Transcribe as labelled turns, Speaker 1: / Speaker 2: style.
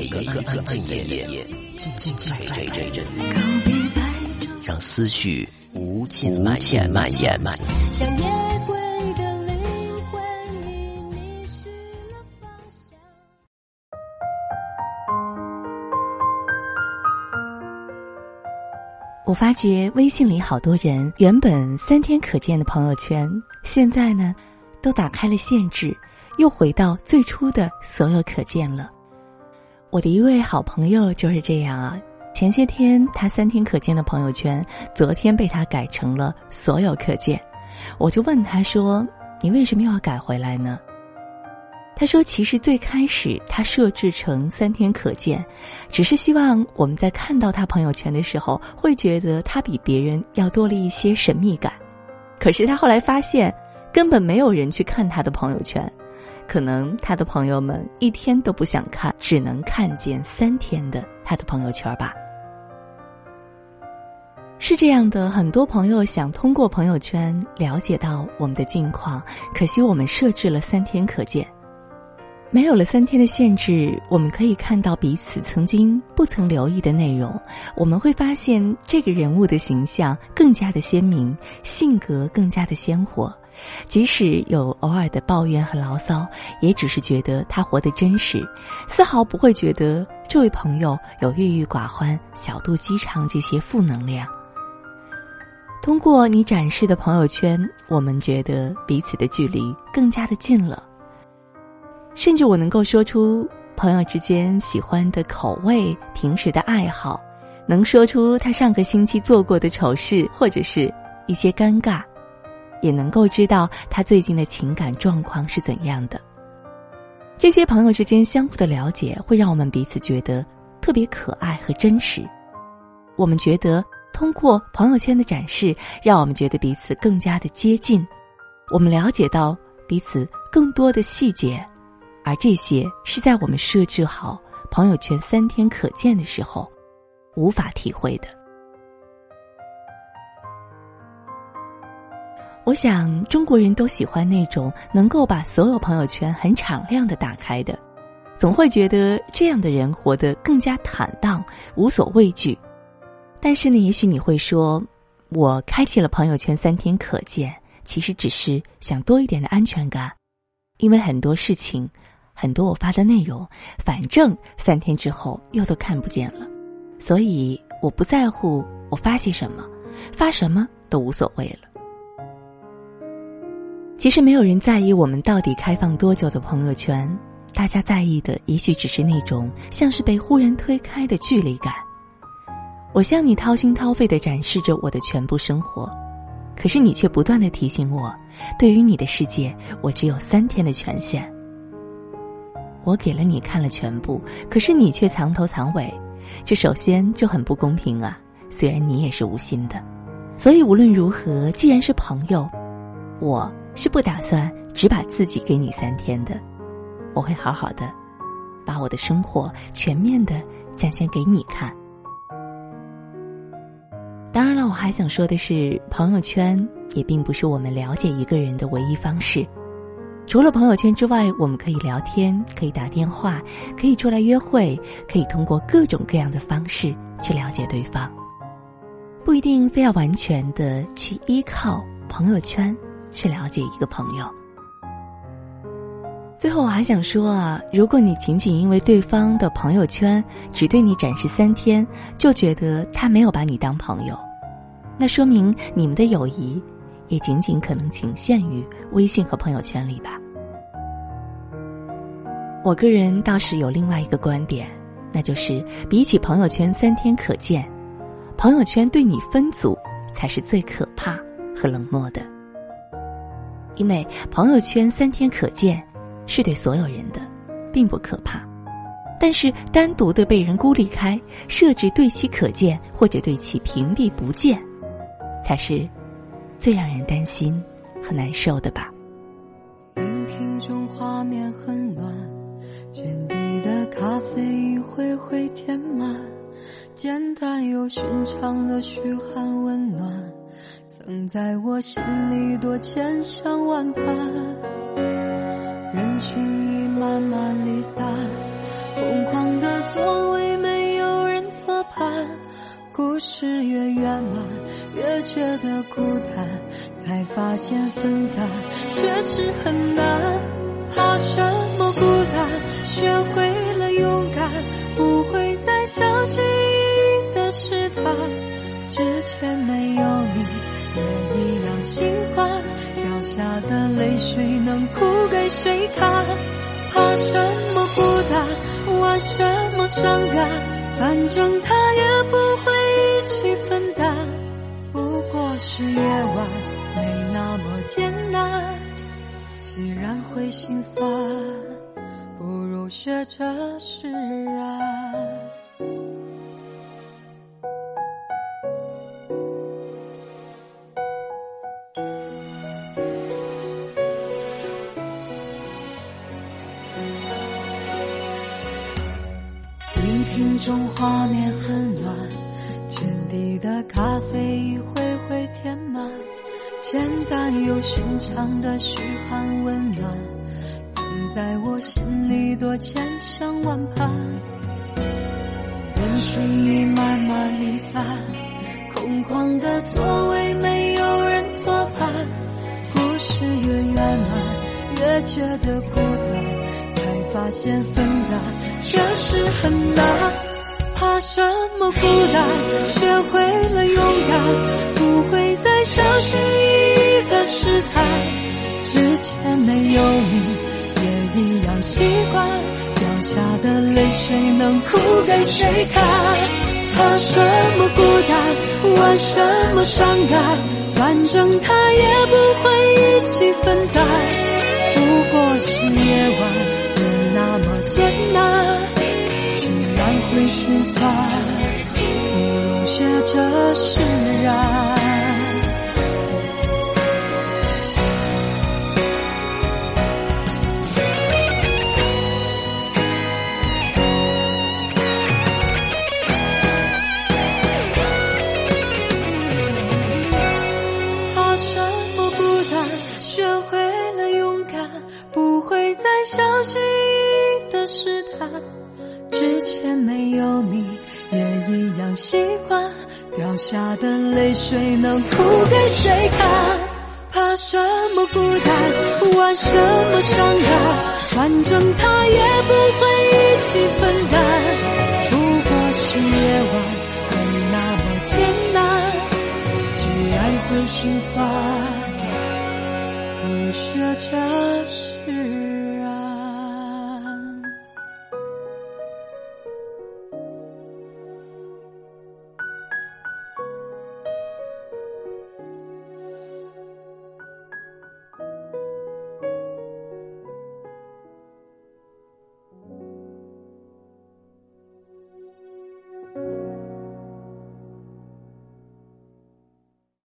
Speaker 1: 一个个安静的夜，静静陪着人，让思绪无尽蔓延蔓延蔓延。
Speaker 2: 我发觉微信里好多人原本三天可见的朋友圈，现在呢，都打开了限制，又回到最初的所有可见了。我的一位好朋友就是这样啊，前些天他三天可见的朋友圈，昨天被他改成了所有可见。我就问他说：“你为什么又要改回来呢？”他说：“其实最开始他设置成三天可见，只是希望我们在看到他朋友圈的时候，会觉得他比别人要多了一些神秘感。可是他后来发现，根本没有人去看他的朋友圈，可能他的朋友们一天都不想看，只能看见三天的他的朋友圈吧。是这样的，很多朋友想通过朋友圈了解到我们的近况，可惜我们设置了三天可见。”没有了三天的限制，我们可以看到彼此曾经不曾留意的内容。我们会发现这个人物的形象更加的鲜明，性格更加的鲜活。即使有偶尔的抱怨和牢骚，也只是觉得他活得真实，丝毫不会觉得这位朋友有郁郁寡欢、小肚鸡肠这些负能量。通过你展示的朋友圈，我们觉得彼此的距离更加的近了。甚至我能够说出朋友之间喜欢的口味、平时的爱好，能说出他上个星期做过的丑事，或者是一些尴尬，也能够知道他最近的情感状况是怎样的。这些朋友之间相互的了解，会让我们彼此觉得特别可爱和真实。我们觉得通过朋友圈的展示，让我们觉得彼此更加的接近，我们了解到彼此更多的细节。而这些是在我们设置好朋友圈三天可见的时候，无法体会的。我想中国人都喜欢那种能够把所有朋友圈很敞亮的打开的，总会觉得这样的人活得更加坦荡，无所畏惧。但是呢，也许你会说，我开启了朋友圈三天可见，其实只是想多一点的安全感，因为很多事情。很多我发的内容，反正三天之后又都看不见了，所以我不在乎我发些什么，发什么都无所谓了。其实没有人在意我们到底开放多久的朋友圈，大家在意的也许只是那种像是被忽然推开的距离感。我向你掏心掏肺的展示着我的全部生活，可是你却不断的提醒我，对于你的世界，我只有三天的权限。我给了你看了全部，可是你却藏头藏尾，这首先就很不公平啊！虽然你也是无心的，所以无论如何，既然是朋友，我是不打算只把自己给你三天的，我会好好的把我的生活全面的展现给你看。当然了，我还想说的是，朋友圈也并不是我们了解一个人的唯一方式。除了朋友圈之外，我们可以聊天，可以打电话，可以出来约会，可以通过各种各样的方式去了解对方，不一定非要完全的去依靠朋友圈去了解一个朋友。最后，我还想说啊，如果你仅仅因为对方的朋友圈只对你展示三天，就觉得他没有把你当朋友，那说明你们的友谊。也仅仅可能仅限于微信和朋友圈里吧。我个人倒是有另外一个观点，那就是比起朋友圈三天可见，朋友圈对你分组才是最可怕和冷漠的。因为朋友圈三天可见是对所有人的，并不可怕，但是单独的被人孤立开，设置对其可见或者对其屏蔽不见，才是。最让人担心和难受的吧。
Speaker 3: 荧屏中画面很乱，见底的咖啡一回回填满，简单又寻常的嘘寒问暖，曾在我心里多千想万盼，人群已慢慢离散，空旷的座位没有人作伴，故事越圆满越觉得孤单，才发现分担确实很难。怕什么孤单，学会了勇敢，不会再小心翼翼的试探。之前没有你。也一样习惯。掉下的泪水能哭给谁看？怕什么孤单？玩什么伤感？反正他也不会一起分担，不过是夜晚没那么艰难。既然会心酸，不如学着释然。瓶中画面很暖，浅底的咖啡一回回填满，简单又寻常的嘘寒问暖，总在我心里多千想万盼。人群已慢慢离散，空旷的座位没有人作伴，故事越圆满，越觉得孤单。发现分担确实很难，怕什么孤单？学会了勇敢，不会再小心翼翼的试探。之前没有你，也一样习惯。掉下的泪水能哭给谁看？怕什么孤单？玩什么伤感？反正他也不会一起分担。不过是夜晚。那么艰难，竟然会心酸，不如学着释然。习惯。掉下的泪水能哭给谁看？怕什么孤单？玩什么伤感？反正他也不会一起分担。不过是夜晚没那么艰难。既然会心酸，不如学着释。